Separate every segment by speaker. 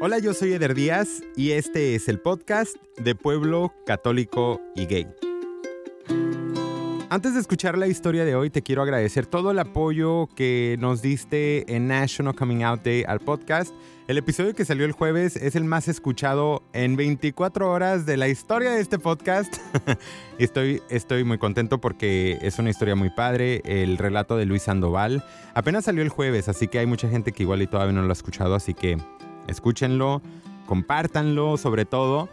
Speaker 1: Hola, yo soy Eder Díaz y este es el podcast de Pueblo Católico y Gay. Antes de escuchar la historia de hoy, te quiero agradecer todo el apoyo que nos diste en National Coming Out Day al podcast. El episodio que salió el jueves es el más escuchado en 24 horas de la historia de este podcast. estoy, estoy muy contento porque es una historia muy padre. El relato de Luis Sandoval apenas salió el jueves, así que hay mucha gente que igual y todavía no lo ha escuchado, así que escúchenlo, compártanlo sobre todo.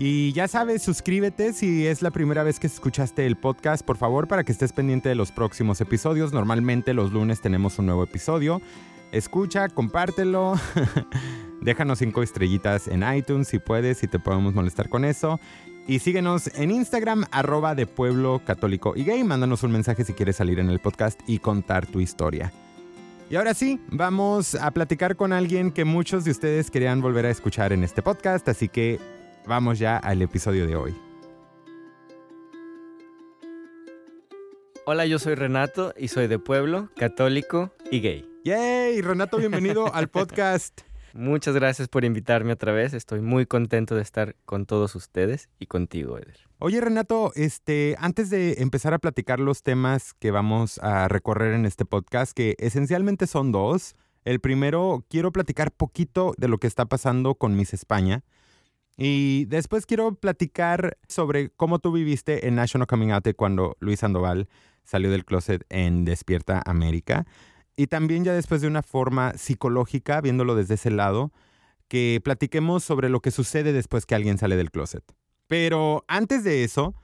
Speaker 1: Y ya sabes, suscríbete si es la primera vez que escuchaste el podcast, por favor, para que estés pendiente de los próximos episodios. Normalmente los lunes tenemos un nuevo episodio. Escucha, compártelo. Déjanos cinco estrellitas en iTunes si puedes, si te podemos molestar con eso. Y síguenos en Instagram, arroba de Pueblo Católico y Gay. Mándanos un mensaje si quieres salir en el podcast y contar tu historia. Y ahora sí, vamos a platicar con alguien que muchos de ustedes querían volver a escuchar en este podcast, así que vamos ya al episodio de hoy.
Speaker 2: Hola, yo soy Renato y soy de pueblo, católico y gay.
Speaker 1: ¡Yay! Renato, bienvenido al podcast.
Speaker 2: Muchas gracias por invitarme otra vez. Estoy muy contento de estar con todos ustedes y contigo, Eder.
Speaker 1: Oye, Renato, este, antes de empezar a platicar los temas que vamos a recorrer en este podcast, que esencialmente son dos. El primero, quiero platicar poquito de lo que está pasando con Miss España. Y después quiero platicar sobre cómo tú viviste en National Coming Out cuando Luis Sandoval salió del closet en Despierta América. Y también ya después de una forma psicológica, viéndolo desde ese lado, que platiquemos sobre lo que sucede después que alguien sale del closet. Pero antes de eso,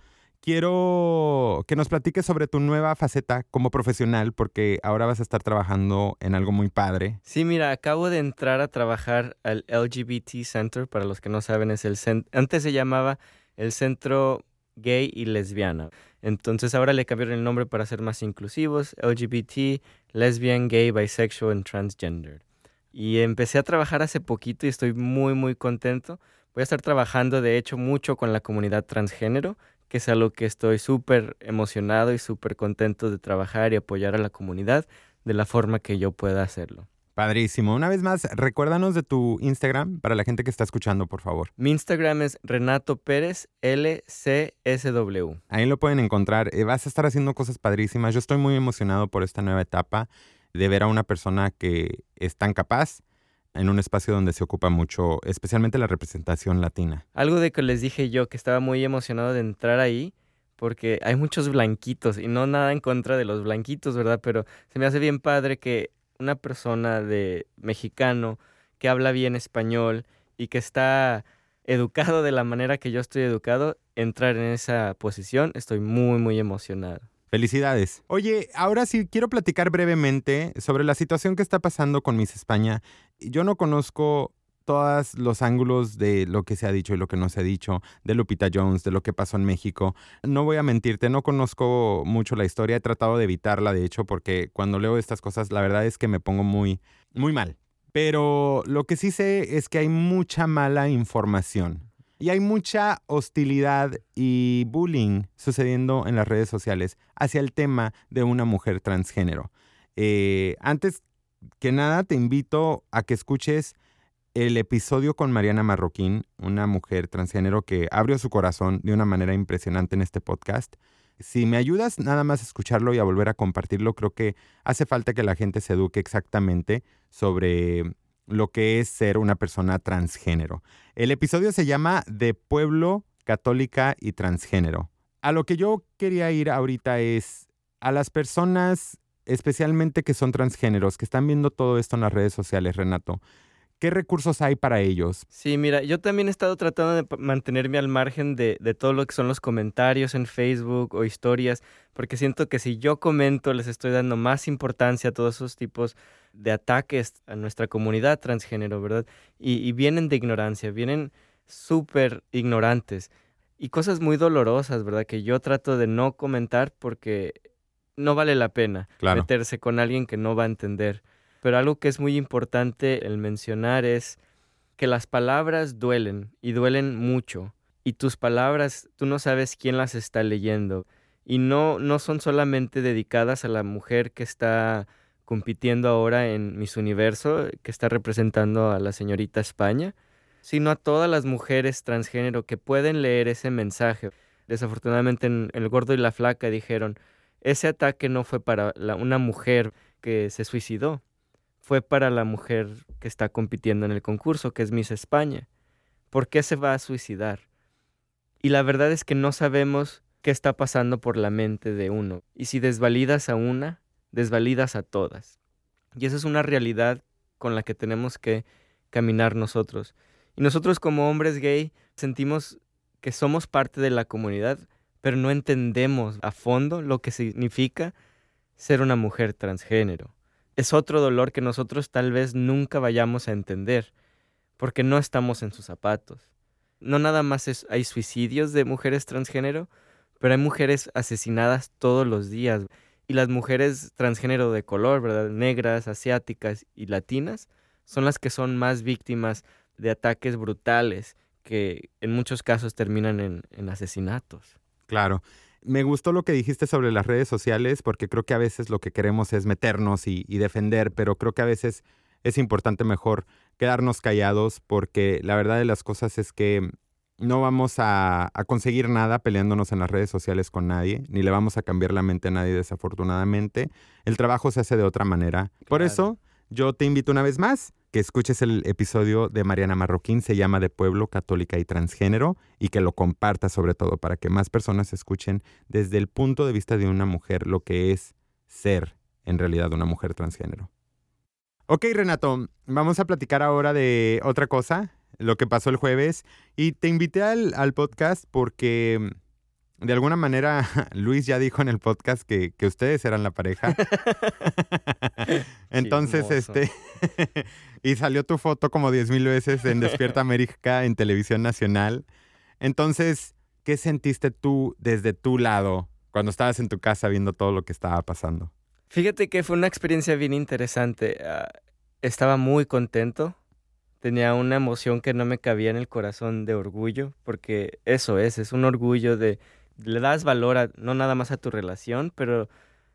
Speaker 1: quiero que nos platiques sobre tu nueva faceta como profesional, porque ahora vas a estar trabajando en algo muy padre.
Speaker 2: Sí, mira, acabo de entrar a trabajar al LGBT Center, para los que no saben, es el antes se llamaba el Centro Gay y Lesbiana. Entonces ahora le cambiaron el nombre para ser más inclusivos, LGBT, lesbian, gay, bisexual y transgender. Y empecé a trabajar hace poquito y estoy muy muy contento. Voy a estar trabajando de hecho mucho con la comunidad transgénero, que es algo que estoy súper emocionado y súper contento de trabajar y apoyar a la comunidad de la forma que yo pueda hacerlo.
Speaker 1: Padrísimo. Una vez más, recuérdanos de tu Instagram para la gente que está escuchando, por favor.
Speaker 2: Mi Instagram es Renato Pérez LCSW.
Speaker 1: Ahí lo pueden encontrar. Eh, vas a estar haciendo cosas padrísimas. Yo estoy muy emocionado por esta nueva etapa de ver a una persona que es tan capaz en un espacio donde se ocupa mucho, especialmente la representación latina.
Speaker 2: Algo de que les dije yo, que estaba muy emocionado de entrar ahí, porque hay muchos blanquitos y no nada en contra de los blanquitos, ¿verdad? Pero se me hace bien padre que una persona de mexicano que habla bien español y que está educado de la manera que yo estoy educado, entrar en esa posición, estoy muy, muy emocionado.
Speaker 1: Felicidades. Oye, ahora sí quiero platicar brevemente sobre la situación que está pasando con Miss España. Yo no conozco todos los ángulos de lo que se ha dicho y lo que no se ha dicho, de Lupita Jones, de lo que pasó en México. No voy a mentirte, no conozco mucho la historia, he tratado de evitarla, de hecho, porque cuando leo estas cosas, la verdad es que me pongo muy, muy mal. Pero lo que sí sé es que hay mucha mala información. Y hay mucha hostilidad y bullying sucediendo en las redes sociales hacia el tema de una mujer transgénero. Eh, antes que nada, te invito a que escuches el episodio con Mariana Marroquín, una mujer transgénero que abrió su corazón de una manera impresionante en este podcast. Si me ayudas nada más a escucharlo y a volver a compartirlo, creo que hace falta que la gente se eduque exactamente sobre lo que es ser una persona transgénero. El episodio se llama De pueblo, católica y transgénero. A lo que yo quería ir ahorita es a las personas, especialmente que son transgéneros, que están viendo todo esto en las redes sociales, Renato. ¿Qué recursos hay para ellos?
Speaker 2: Sí, mira, yo también he estado tratando de mantenerme al margen de, todo lo que son los comentarios en Facebook o historias, porque siento que si yo comento les estoy dando más importancia a todos esos tipos de ataques a nuestra comunidad transgénero, ¿verdad? Y, y vienen de ignorancia, vienen súper ignorantes y cosas muy dolorosas, ¿verdad? Que yo trato de no comentar porque no vale la pena meterse con alguien que no va a entender. Pero algo que es muy importante el mencionar es que las palabras duelen y duelen mucho. Y tus palabras, tú no sabes quién las está leyendo. Y no, no son solamente dedicadas a la mujer que está compitiendo ahora en Miss Universo, que está representando a la señorita España, sino a todas las mujeres transgénero que pueden leer ese mensaje. Desafortunadamente en El Gordo y la Flaca dijeron, ese ataque no fue para una mujer que se suicidó, fue para la mujer que está compitiendo en el concurso, que es Miss España. ¿Por qué se va a suicidar? Y la verdad es que no sabemos qué está pasando por la mente de uno. Y si desvalidas a una, desvalidas a todas. Y esa es una realidad con la que tenemos que caminar nosotros. Y nosotros como hombres gay sentimos que somos parte de la comunidad, pero no entendemos a fondo lo que significa ser una mujer transgénero. Es otro dolor que nosotros tal vez nunca vayamos a entender, porque no estamos en sus zapatos no nada más hay suicidios de mujeres transgénero, pero hay mujeres asesinadas todos los días. Y las mujeres transgénero de color, ¿verdad? Negras, asiáticas y latinas, son las que son más víctimas de ataques brutales que en muchos casos terminan en, asesinatos.
Speaker 1: Claro. Me gustó lo que dijiste sobre las redes sociales porque creo que a veces lo que queremos es meternos y defender, pero creo que a veces es importante mejor quedarnos callados porque la verdad de las cosas es que no vamos a, conseguir nada peleándonos en las redes sociales con nadie, ni le vamos a cambiar la mente a nadie desafortunadamente. El trabajo se hace de otra manera. Por eso, yo te invito una vez más que escuches el episodio de Mariana Marroquín, se llama De Pueblo, Católica y Transgénero, y que lo compartas sobre todo para que más personas escuchen desde el punto de vista de una mujer lo que es ser en realidad una mujer transgénero. Ok, Renato, vamos a platicar ahora de otra cosa, lo que pasó el jueves. Y te invité al, podcast porque de alguna manera Luis ya dijo en el podcast que, ustedes eran la pareja. Entonces, este. y salió tu foto como diez mil veces en Despierta América en Televisión Nacional. Entonces, ¿qué sentiste tú desde tu lado cuando estabas en tu casa viendo todo lo que estaba pasando?
Speaker 2: Fíjate que fue una experiencia bien interesante. Ah, estaba muy contento. Tenía una emoción que no me cabía en el corazón de orgullo, porque eso es, es un orgullo de, le das valor no nada más a tu relación, pero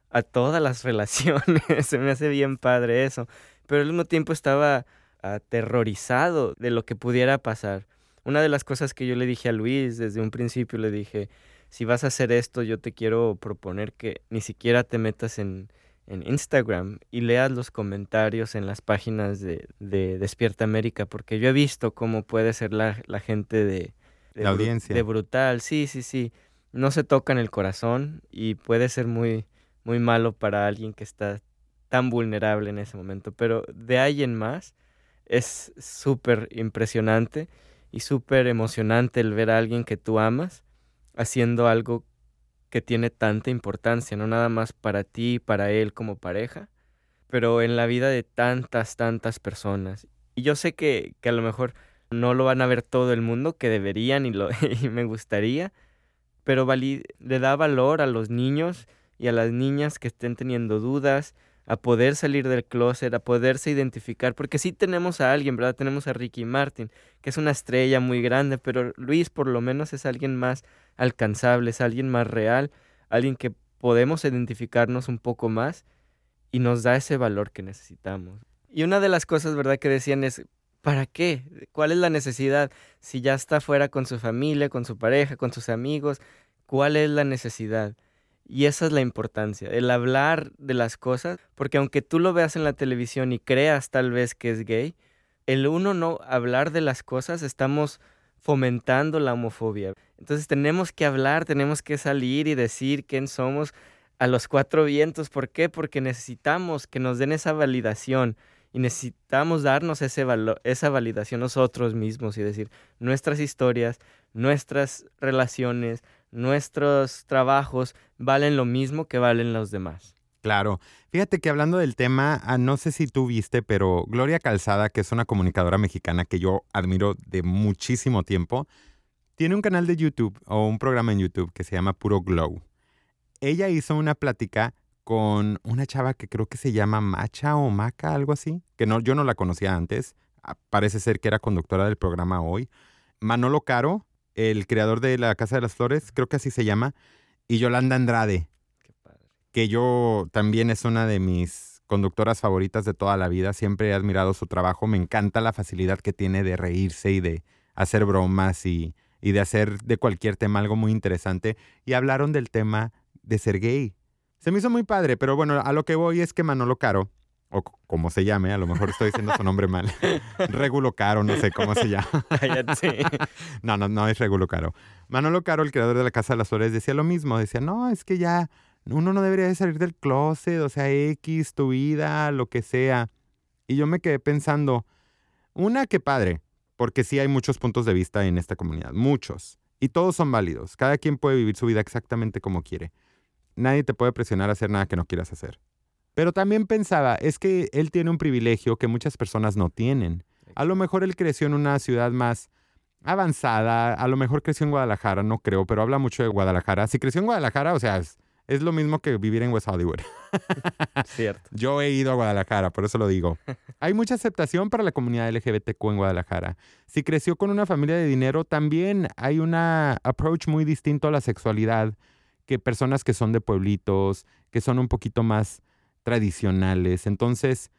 Speaker 2: a todas las relaciones. Se me hace bien padre eso. Pero al mismo tiempo estaba aterrorizado de lo que pudiera pasar. Una de las cosas que yo le dije a Luis desde un principio, le dije, si vas a hacer esto, yo te quiero proponer que ni siquiera te metas en, en Instagram y leas los comentarios en las páginas de, Despierta América, porque yo he visto cómo puede ser la, gente de,
Speaker 1: la audiencia.
Speaker 2: De brutal, sí, sí, sí. No se toca en el corazón y puede ser muy, muy malo para alguien que está tan vulnerable en ese momento. Pero de ahí en más es súper impresionante y súper emocionante el ver a alguien que tú amas haciendo algo que tiene tanta importancia, no nada más para ti, para él como pareja, pero en la vida de tantas, tantas personas. Y yo sé que, que a lo mejor no lo van a ver todo el mundo, que deberían y, lo, y me gustaría, pero le da valor a los niños y a las niñas que estén teniendo dudas, a poder salir del closet, a poderse identificar, porque sí tenemos a alguien, ¿verdad? Tenemos a Ricky Martin, que es una estrella muy grande, pero Luis por lo menos es alguien más alcanzable, es alguien más real, alguien que podemos identificarnos un poco más y nos da ese valor que necesitamos. Y una de las cosas, ¿verdad?, que decían es, ¿para qué? ¿Cuál es la necesidad? Si ya está fuera con su familia, con su pareja, con sus amigos, ¿cuál es la necesidad? Y esa es la importancia, el hablar de las cosas, porque aunque tú lo veas en la televisión y creas tal vez que es gay, el uno no hablar de las cosas estamos fomentando la homofobia. Entonces tenemos que hablar, tenemos que salir y decir quién somos a los cuatro vientos. ¿Por qué? Porque necesitamos que nos den esa validación y necesitamos darnos ese esa validación nosotros mismos y decir nuestras historias, nuestras relaciones, nuestros trabajos valen lo mismo que valen los demás.
Speaker 1: Claro. Fíjate que hablando del tema, ah, no sé si tú viste, pero Gloria Calzada, que es una comunicadora mexicana que yo admiro de muchísimo tiempo, tiene un canal de YouTube o un programa en YouTube que se llama Puro Glow. Ella hizo una plática con una chava que creo que se llama Macha o Maca, algo así, que no, yo no la conocía antes. Ah, parece ser que era conductora del programa hoy. Manolo Caro, el creador de La Casa de las Flores, creo que así se llama, y Yolanda Andrade, que yo también es una de mis conductoras favoritas de toda la vida. Siempre he admirado su trabajo. Me encanta la facilidad que tiene de reírse y de hacer bromas y, y de hacer de cualquier tema algo muy interesante. Y hablaron del tema de ser gay. Se me hizo muy padre, pero bueno, a lo que voy es que Manolo Caro, o como se llame, a lo mejor estoy diciendo su nombre mal, Regulo Caro, no sé cómo se llama. no, no, no es Regulo Caro. Manolo Caro, el creador de la Casa de las Flores, decía lo mismo, decía, no, es que ya uno no debería de salir del closet, o sea, X, tu vida, lo que sea. Y yo me quedé pensando, una, que padre, porque sí hay muchos puntos de vista en esta comunidad, muchos, y todos son válidos, cada quien puede vivir su vida exactamente como quiere. Nadie te puede presionar a hacer nada que no quieras hacer. Pero también pensaba, es que él tiene un privilegio que muchas personas no tienen. A lo mejor él creció en una ciudad más avanzada, a lo mejor creció en Guadalajara, no creo, pero habla mucho de Guadalajara. Si creció en Guadalajara, o sea, es, lo mismo que vivir en West Hollywood.
Speaker 2: Cierto.
Speaker 1: Yo he ido a Guadalajara, por eso lo digo. Hay mucha aceptación para la comunidad LGBTQ en Guadalajara. Si creció con una familia de dinero, también hay un approach muy distinto a la sexualidad que personas que son de pueblitos, que son un poquito más tradicionales. Entonces,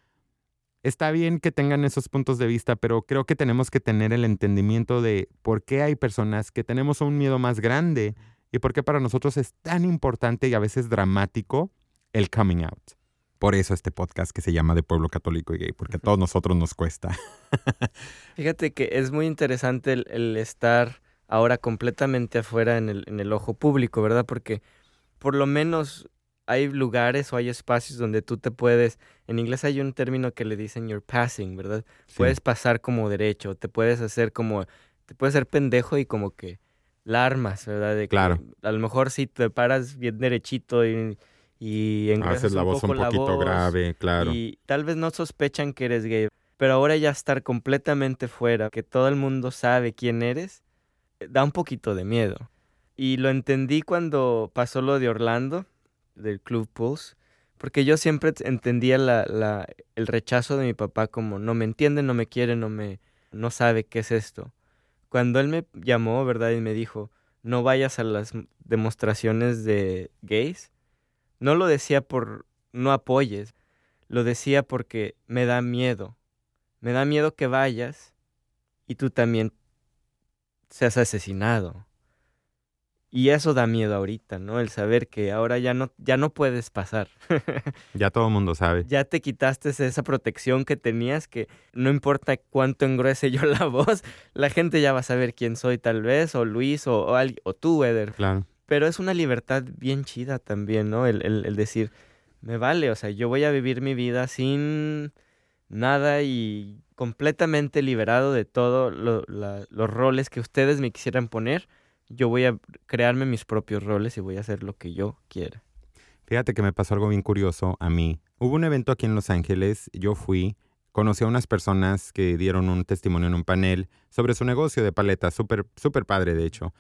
Speaker 1: está bien que tengan esos puntos de vista, pero creo que tenemos que tener el entendimiento de por qué hay personas que tenemos un miedo más grande y por qué para nosotros es tan importante y a veces dramático el coming out. Por eso este podcast que se llama De Pueblo Católico y Gay, porque a todos nosotros nos cuesta.
Speaker 2: Fíjate que es muy interesante el estar ahora completamente afuera en el, en el ojo público, ¿verdad? Porque por lo menos hay lugares o hay espacios donde tú te puedes, en inglés hay un término que le dicen you're passing, ¿verdad? Puedes pasar como derecho, te puedes hacer como, te puedes ser pendejo y como que la armas, ¿verdad? De
Speaker 1: claro.
Speaker 2: a lo mejor si te paras bien derechito y, y
Speaker 1: haces la voz un poquito grave, claro.
Speaker 2: Y tal vez no sospechan que eres gay, pero ahora ya estar completamente fuera, que todo el mundo sabe quién eres, da un poquito de miedo. Y lo entendí cuando pasó lo de Orlando, del Club Pulse, porque yo siempre entendía la, el rechazo de mi papá como no me entiende, no me quiere, no me no sabe qué es esto. Cuando él me llamó, ¿verdad? Y me dijo, no vayas a las demostraciones de gays, no lo decía por no apoyes, lo decía porque me da miedo. Me da miedo que vayas y tú también seas asesinado. Y eso da miedo ahorita, ¿no? El saber que ahora ya no, ya no puedes pasar.
Speaker 1: ya todo el mundo sabe.
Speaker 2: Ya te quitaste esa protección que tenías, que no importa cuánto engruese yo la voz, la gente ya va a saber quién soy tal vez, o Luis, o, o, o tú, Eder.
Speaker 1: Claro.
Speaker 2: Pero es una libertad bien chida también, ¿no? El, el, el decir, me vale, o sea, yo voy a vivir mi vida sin nada y completamente liberado de todos los roles que ustedes me quisieran poner. Yo voy a crearme mis propios roles y voy a hacer lo que yo quiera.
Speaker 1: Fíjate que me pasó algo bien curioso a mí. Hubo un evento aquí en Los Ángeles, yo fui, conocí a unas personas que dieron un testimonio en un panel sobre su negocio de paletas, súper, súper padre de hecho.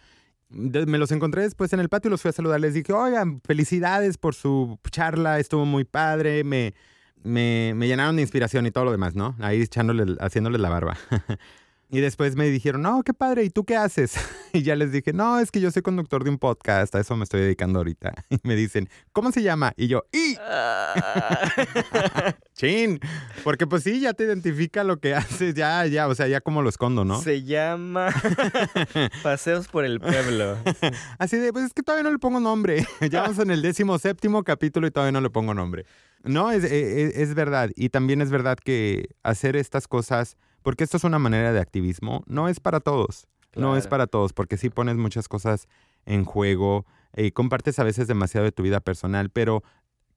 Speaker 1: me los encontré después en el patio y los fui a saludar. Les dije, oigan, felicidades por su charla, estuvo muy padre, me, me, me, llenaron de inspiración y todo lo demás, ¿no? Ahí echándole, haciéndole la barba. y después me dijeron, no, qué padre, ¿y tú qué haces? y ya les dije, no, es que yo soy conductor de un podcast, a eso me estoy dedicando ahorita. Y me dicen, ¿cómo se llama? Y yo, ¡y! ¡Chin! Porque pues sí, ya te identifica lo que haces, ya, ya, o sea, ya como lo escondo, ¿no?
Speaker 2: Se llama Paseos por el Pueblo.
Speaker 1: Así de, pues es que todavía no le pongo nombre. ya vamos en el décimo séptimo capítulo y todavía no le pongo nombre. No, es, e, e, es, verdad. Y también es verdad que hacer estas cosas, porque esto es una manera de activismo, no es para todos. No es para todos, porque sí pones muchas cosas en juego y eh, compartes a veces demasiado de tu vida personal, pero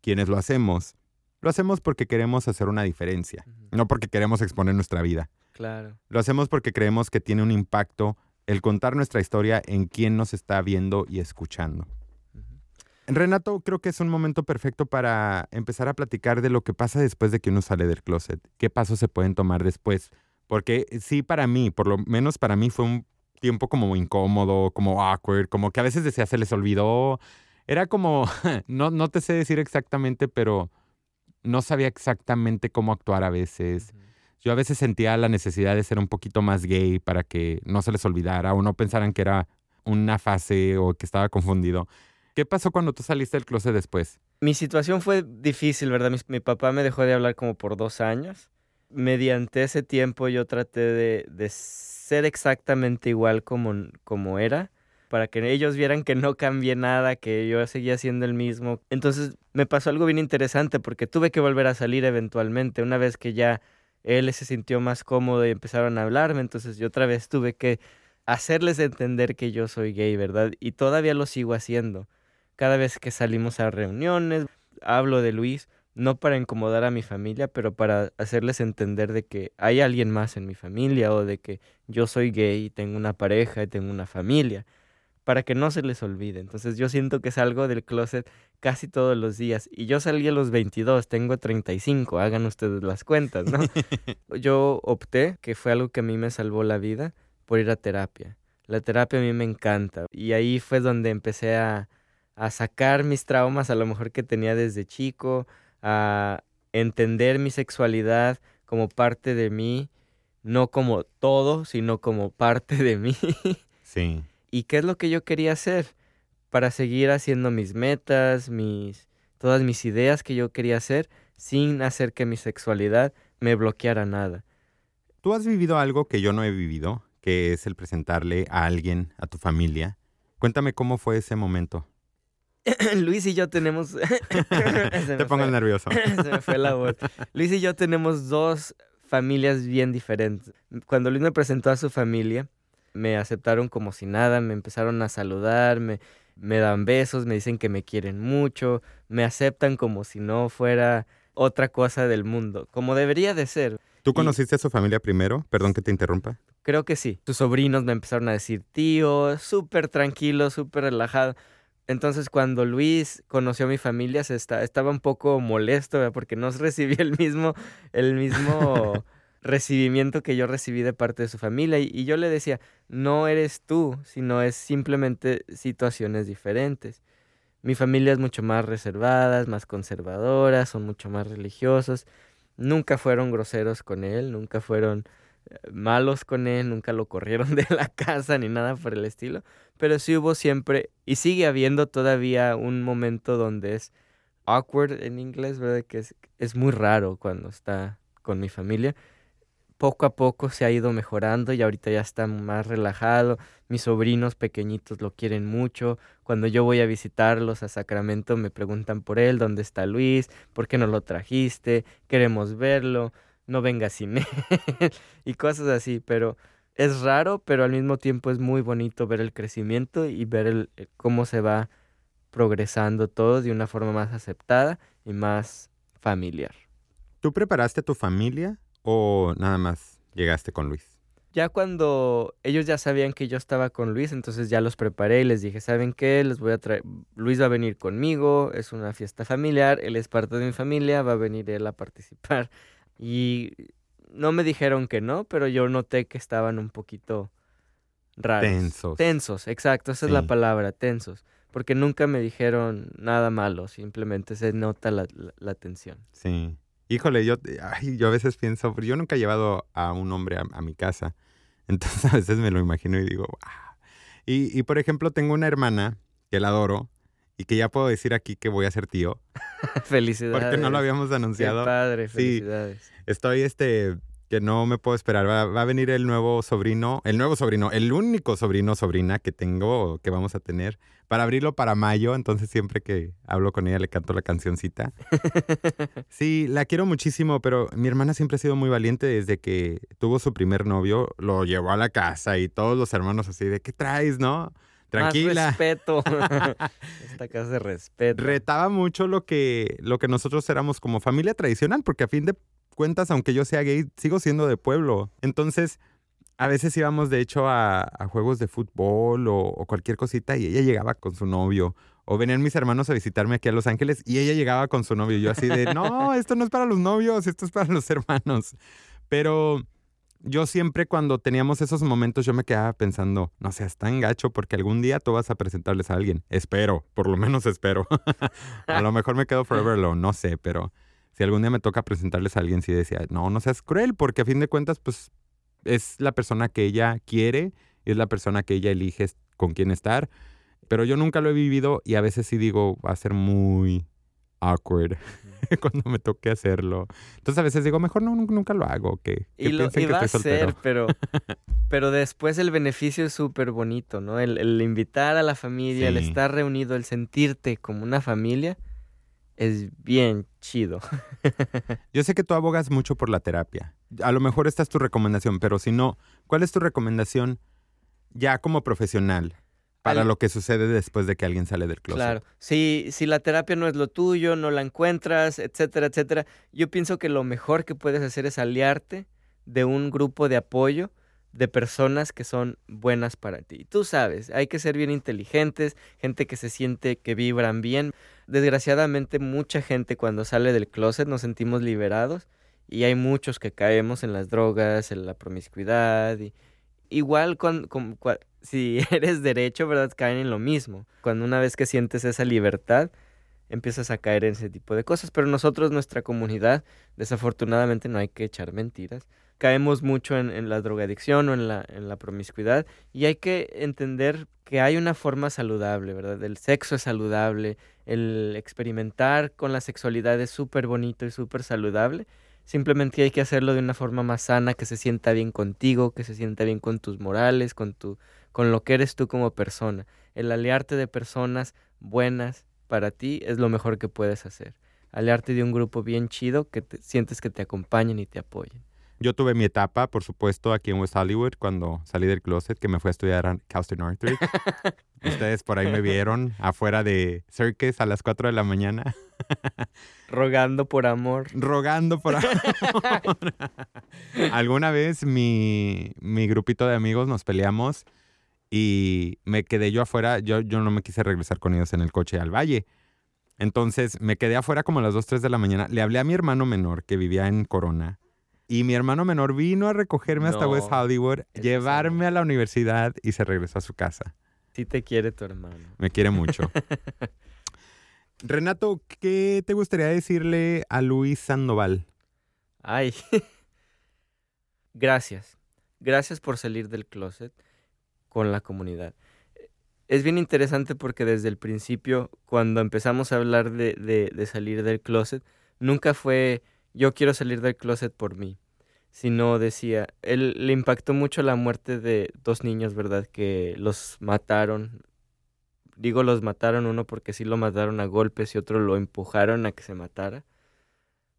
Speaker 1: quienes lo hacemos, lo hacemos porque queremos hacer una diferencia, no porque queremos exponer nuestra vida.
Speaker 2: Claro.
Speaker 1: Lo hacemos porque creemos que tiene un impacto el contar nuestra historia en quien nos está viendo y escuchando. Renato, creo que es un momento perfecto para empezar a platicar de lo que pasa después de que uno sale del closet. ¿Qué pasos se pueden tomar después? Porque sí, para mí, por lo menos para mí fue un tiempo como incómodo, como awkward, como que a veces decía se les olvidó. Era como, no, no te sé decir exactamente, pero no sabía exactamente cómo actuar a veces. Yo a veces sentía la necesidad de ser un poquito más gay para que no se les olvidara o no pensaran que era una fase o que estaba confundido. ¿Qué pasó cuando tú saliste del closet después?
Speaker 2: Mi situación fue difícil, ¿verdad? Mi, mi papá me dejó de hablar como por dos años. Mediante ese tiempo yo traté de, de ser exactamente igual como, como era, para que ellos vieran que no cambié nada, que yo seguía siendo el mismo. Entonces me pasó algo bien interesante porque tuve que volver a salir eventualmente, una vez que ya él se sintió más cómodo y empezaron a hablarme, entonces yo otra vez tuve que hacerles entender que yo soy gay, ¿verdad? Y todavía lo sigo haciendo. Cada vez que salimos a reuniones, hablo de Luis, no para incomodar a mi familia, pero para hacerles entender de que hay alguien más en mi familia o de que yo soy gay y tengo una pareja y tengo una familia, para que no se les olvide. Entonces yo siento que salgo del closet casi todos los días y yo salí a los 22, tengo 35, hagan ustedes las cuentas, ¿no? yo opté, que fue algo que a mí me salvó la vida, por ir a terapia. La terapia a mí me encanta y ahí fue donde empecé a, a sacar mis traumas a lo mejor que tenía desde chico, a entender mi sexualidad como parte de mí, no como todo, sino como parte de mí.
Speaker 1: Sí.
Speaker 2: ¿Y qué es lo que yo quería hacer? Para seguir haciendo mis metas, mis todas mis ideas que yo quería hacer sin hacer que mi sexualidad me bloqueara nada.
Speaker 1: ¿Tú has vivido algo que yo no he vivido, que es el presentarle a alguien, a tu familia? Cuéntame cómo fue ese momento.
Speaker 2: Luis y yo tenemos...
Speaker 1: Te pongo nervioso.
Speaker 2: Se me fue la voz. Luis y yo tenemos dos familias bien diferentes. Cuando Luis me presentó a su familia, me aceptaron como si nada, me empezaron a saludar, me, me dan besos, me dicen que me quieren mucho, me aceptan como si no fuera otra cosa del mundo, como debería de ser.
Speaker 1: ¿Tú conociste a su familia primero? Perdón que te interrumpa.
Speaker 2: Creo que sí. Sus sobrinos me empezaron a decir tío, súper tranquilo, súper relajado. Entonces cuando Luis conoció a mi familia se estaba un poco molesto porque no recibí el mismo, el mismo recibimiento que yo recibí de parte de su familia. Y, y, yo le decía, no eres tú, sino es simplemente situaciones diferentes. Mi familia es mucho más reservada, más conservadora, son mucho más religiosos, nunca fueron groseros con él, nunca fueron malos con él, nunca lo corrieron de la casa ni nada por el estilo, pero sí hubo siempre y sigue habiendo todavía un momento donde es awkward en inglés, ¿verdad? Que es, es muy raro cuando está con mi familia. Poco a poco se ha ido mejorando y ahorita ya está más relajado. Mis sobrinos pequeñitos lo quieren mucho. Cuando yo voy a visitarlos a Sacramento me preguntan por él, ¿dónde está Luis? ¿Por qué no lo trajiste? Queremos verlo no venga sin él y cosas así, pero es raro, pero al mismo tiempo es muy bonito ver el crecimiento y ver el, cómo se va progresando todo de una forma más aceptada y más familiar.
Speaker 1: ¿Tú preparaste a tu familia o nada más llegaste con Luis?
Speaker 2: Ya cuando ellos ya sabían que yo estaba con Luis, entonces ya los preparé y les dije, ¿saben qué? Les voy a traer, Luis va a venir conmigo, es una fiesta familiar, él es parte de mi familia, va a venir él a participar y no me dijeron que no, pero yo noté que estaban un poquito raros.
Speaker 1: Tensos.
Speaker 2: Tensos, exacto, esa es la palabra, tensos. Porque nunca me dijeron nada malo, simplemente se nota la, la, tensión.
Speaker 1: Sí. Híjole, yo, ay, yo a veces pienso, yo nunca he llevado a un hombre a, mi casa, entonces a veces me lo imagino y digo, y, y por ejemplo, tengo una hermana que la adoro, y que ya puedo decir aquí que voy a ser tío.
Speaker 2: felicidades.
Speaker 1: Porque no lo habíamos anunciado.
Speaker 2: Qué padre, felicidades. Sí,
Speaker 1: estoy este que no me puedo esperar. Va, va, a venir el nuevo sobrino, el nuevo sobrino, el único sobrino sobrina que tengo, que vamos a tener, para abrirlo para mayo. Entonces siempre que hablo con ella le canto la cancioncita. sí, la quiero muchísimo, pero mi hermana siempre ha sido muy valiente desde que tuvo su primer novio, lo llevó a la casa y todos los hermanos así de, ¿qué traes, no? Tranquila.
Speaker 2: Más respeto. Esta casa de respeto.
Speaker 1: Retaba mucho lo que, lo que nosotros éramos como familia tradicional, porque a fin de cuentas, aunque yo sea gay, sigo siendo de pueblo. Entonces, a veces íbamos de hecho a, juegos de fútbol o, o, cualquier cosita y ella llegaba con su novio. O venían mis hermanos a visitarme aquí a Los Ángeles y ella llegaba con su novio. Yo así de, no, esto no es para los novios, esto es para los hermanos. Pero yo siempre cuando teníamos esos momentos yo me quedaba pensando, no seas tan gacho porque algún día tú vas a presentarles a alguien. Espero, por lo menos espero. a lo mejor me quedo forever alone, no sé, pero si algún día me toca presentarles a alguien, sí decía, no, no seas cruel porque a fin de cuentas, pues es la persona que ella quiere y es la persona que ella elige con quién estar. Pero yo nunca lo he vivido y a veces sí digo, va a ser muy awkward cuando me toque hacerlo. Entonces a veces digo, mejor no, nunca lo hago, que,
Speaker 2: Y lo
Speaker 1: piensen que
Speaker 2: iba a
Speaker 1: estoy soltero.
Speaker 2: pero, pero después el beneficio es súper bonito, ¿no? El, el invitar a la familia, el estar reunido, el sentirte como una familia, es bien chido.
Speaker 1: Yo sé que tú abogas mucho por la terapia. A lo mejor esta es tu recomendación, pero si no, ¿cuál es tu recomendación ya como profesional para
Speaker 2: Al-
Speaker 1: lo que sucede después de que alguien sale del closet?
Speaker 2: Claro, si, si la terapia no es lo tuyo, no la encuentras, etcétera, etcétera, yo pienso que lo mejor que puedes hacer es aliarte de un grupo de apoyo de personas que son buenas para ti. Tú sabes, hay que ser bien inteligentes, gente que se siente que vibran bien. Desgraciadamente mucha gente cuando sale del closet nos sentimos liberados y hay muchos que caemos en las drogas, en la promiscuidad y igual con, con- si eres derecho, ¿verdad? Caen en lo mismo. Cuando una vez que sientes esa libertad, empiezas a caer en ese tipo de cosas. Pero nosotros, nuestra comunidad, desafortunadamente no hay que echar mentiras. Caemos mucho en, en la drogadicción o en la, en la promiscuidad y hay que entender que hay una forma saludable, ¿verdad? El sexo es saludable, el experimentar con la sexualidad es súper bonito y súper saludable. Simplemente hay que hacerlo de una forma más sana, que se sienta bien contigo, que se sienta bien con tus morales, con tu, con lo que eres tú como persona. El aliarte de personas buenas para ti es lo mejor que puedes hacer. Aliarte de un grupo bien chido que te, sientes que te acompañen y te apoyen.
Speaker 1: Yo tuve mi etapa, por supuesto, aquí en West Hollywood cuando salí del closet, que me fui a estudiar a Cal Northridge. Ustedes por ahí me vieron afuera de Circus a las 4 de la mañana,
Speaker 2: Rogando por amor.
Speaker 1: rogando por amor. Alguna vez mi, mi grupito de amigos nos peleamos y me quedé yo afuera. Yo, yo no me quise regresar con ellos en el coche al valle. Entonces me quedé afuera como a las 2, 3 de la mañana. Le hablé a mi hermano menor que vivía en Corona. Y mi hermano menor vino a recogerme hasta West Hollywood, llevarme a la universidad y se regresó a su casa.
Speaker 2: Sí te quiere tu hermano.
Speaker 1: Me quiere mucho. Renato, ¿qué te gustaría decirle a Luis Sandoval?
Speaker 2: Ay. Gracias. Gracias por salir del closet con la comunidad. Es bien interesante porque desde el principio, cuando empezamos a hablar de, de- de salir del closet, nunca fue yo quiero salir del closet por mí, sino decía, él le impactó mucho la muerte de dos niños, ¿verdad? Que los mataron. Digo los mataron uno porque sí lo mataron a golpes y otro lo empujaron a que se matara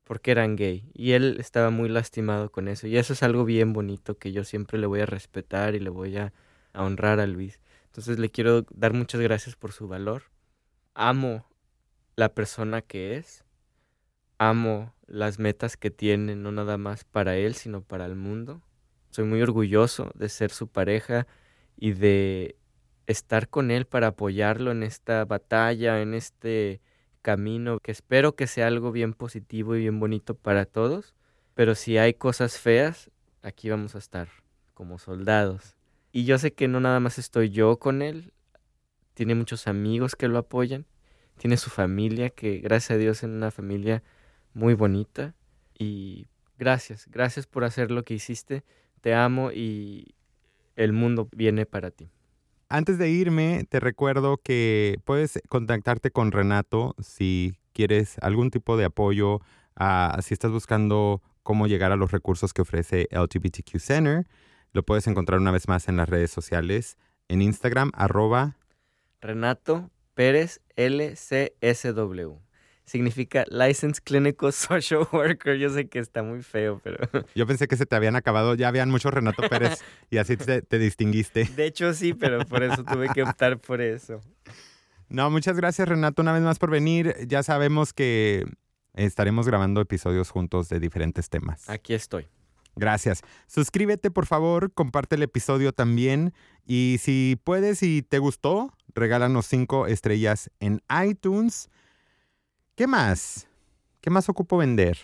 Speaker 2: porque eran gay. Y él estaba muy lastimado con eso. Y eso es algo bien bonito que yo siempre le voy a respetar y le voy a, a honrar a Luis. Entonces le quiero dar muchas gracias por su valor. Amo la persona que es. Amo las metas que tiene, no nada más para él, sino para el mundo. Soy muy orgulloso de ser su pareja y de estar con él para apoyarlo en esta batalla, en este camino, que espero que sea algo bien positivo y bien bonito para todos, pero si hay cosas feas, aquí vamos a estar como soldados. Y yo sé que no nada más estoy yo con él, tiene muchos amigos que lo apoyan, tiene su familia, que gracias a Dios es una familia muy bonita, y gracias, gracias por hacer lo que hiciste, te amo y el mundo viene para ti.
Speaker 1: Antes de irme, te recuerdo que puedes contactarte con Renato si quieres algún tipo de apoyo, ah, si estás buscando cómo llegar a los recursos que ofrece LGBTQ Center. Lo puedes encontrar una vez más en las redes sociales, en Instagram, arroba
Speaker 2: Renato Pérez LCSW. Significa Licensed Clinical Social Worker. Yo sé que está muy feo, pero
Speaker 1: Yo pensé que se te habían acabado, ya habían muchos Renato Pérez y así te, te distinguiste.
Speaker 2: de hecho sí, pero por eso tuve que optar por eso.
Speaker 1: No, muchas gracias Renato una vez más por venir. Ya sabemos que estaremos grabando episodios juntos de diferentes temas.
Speaker 2: Aquí estoy.
Speaker 1: Gracias. Suscríbete por favor, comparte el episodio también y si puedes y te gustó, regálanos cinco estrellas en iTunes. ¿Qué más? ¿Qué más ocupo vender?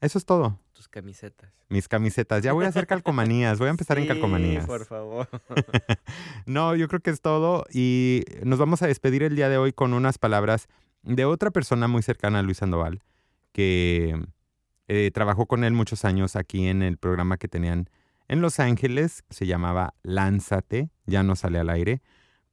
Speaker 1: Eso es todo.
Speaker 2: Tus camisetas.
Speaker 1: Mis camisetas. Ya voy a hacer calcomanías. Voy a empezar en calcomanías.
Speaker 2: por favor.
Speaker 1: No, yo creo que es todo y nos vamos a despedir el día de hoy con unas palabras de otra persona muy cercana a Luis Sandoval que eh, trabajó con él muchos años aquí en el programa que tenían en Los Ángeles, se llamaba Lánzate, ya no sale al aire,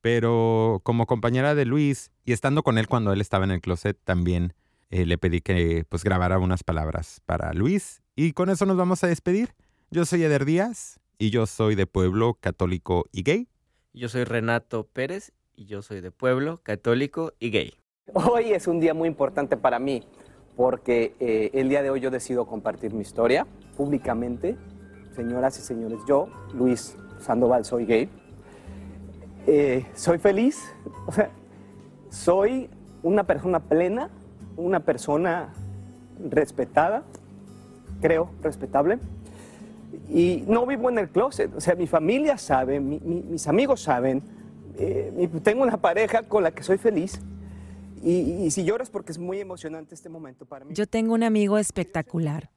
Speaker 1: pero como compañera de Luis y estando con él cuando él estaba en el closet también eh, le pedí que pues grabara unas palabras para Luis y con eso nos vamos a despedir. Yo soy Eder Díaz y yo soy de pueblo católico y gay.
Speaker 2: Yo soy Renato Pérez y yo soy de pueblo católico y gay.
Speaker 3: Hoy es un día muy importante para mí porque eh, el día de hoy yo decido compartir mi historia públicamente. Señoras y señores, yo, Luis Sandoval, soy gay. Eh, soy feliz, o sea, soy una persona plena, una persona respetada, creo, respetable. Y no vivo en el closet, o sea, mi familia sabe, mis amigos saben, eh, tengo una pareja con la que soy feliz. Y, y si lloras porque es muy emocionante este momento para mí.
Speaker 4: Yo tengo un amigo espectacular.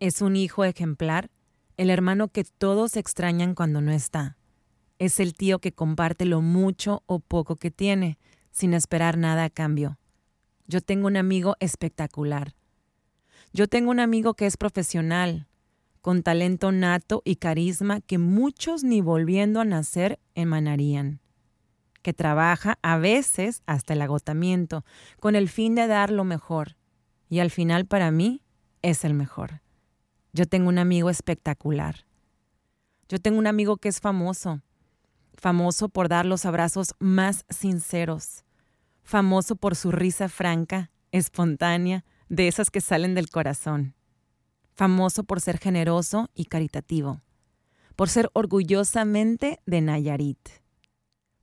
Speaker 4: Es un hijo ejemplar, el hermano que todos extrañan cuando no está. Es el tío que comparte lo mucho o poco que tiene, sin esperar nada a cambio. Yo tengo un amigo espectacular. Yo tengo un amigo que es profesional, con talento nato y carisma que muchos ni volviendo a nacer emanarían, que trabaja a veces hasta el agotamiento, con el fin de dar lo mejor, y al final para mí es el mejor. Yo tengo un amigo espectacular. Yo tengo un amigo que es famoso, famoso por dar los abrazos más sinceros, famoso por su risa franca, espontánea, de esas que salen del corazón famoso por ser generoso y caritativo, por ser orgullosamente de Nayarit,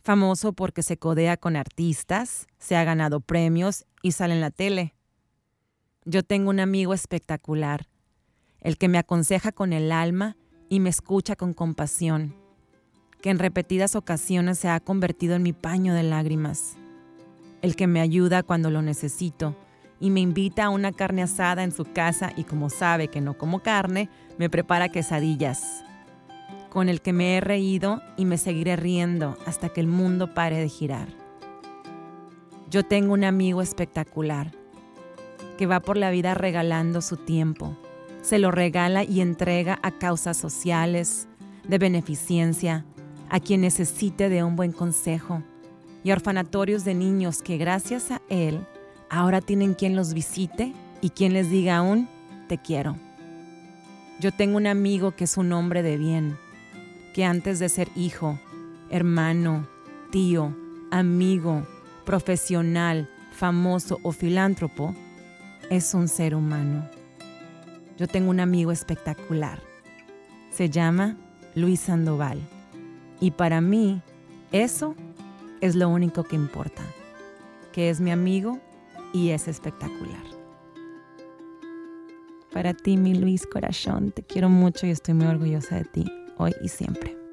Speaker 4: famoso porque se codea con artistas, se ha ganado premios y sale en la tele. Yo tengo un amigo espectacular, el que me aconseja con el alma y me escucha con compasión, que en repetidas ocasiones se ha convertido en mi paño de lágrimas, el que me ayuda cuando lo necesito y me invita a una carne asada en su casa y como sabe que no como carne, me prepara quesadillas, con el que me he reído y me seguiré riendo hasta que el mundo pare de girar. Yo tengo un amigo espectacular que va por la vida regalando su tiempo. Se lo regala y entrega a causas sociales, de beneficencia, a quien necesite de un buen consejo, y orfanatorios de niños que gracias a él ahora tienen quien los visite y quien les diga aún, te quiero. Yo tengo un amigo que es un hombre de bien, que antes de ser hijo, hermano, tío, amigo, profesional, famoso o filántropo, es un ser humano. Yo tengo un amigo espectacular. Se llama Luis Sandoval. Y para mí, eso es lo único que importa, que es mi amigo y es espectacular. Para ti, mi Luis Corazón, te quiero mucho y estoy muy orgullosa de ti, hoy y siempre.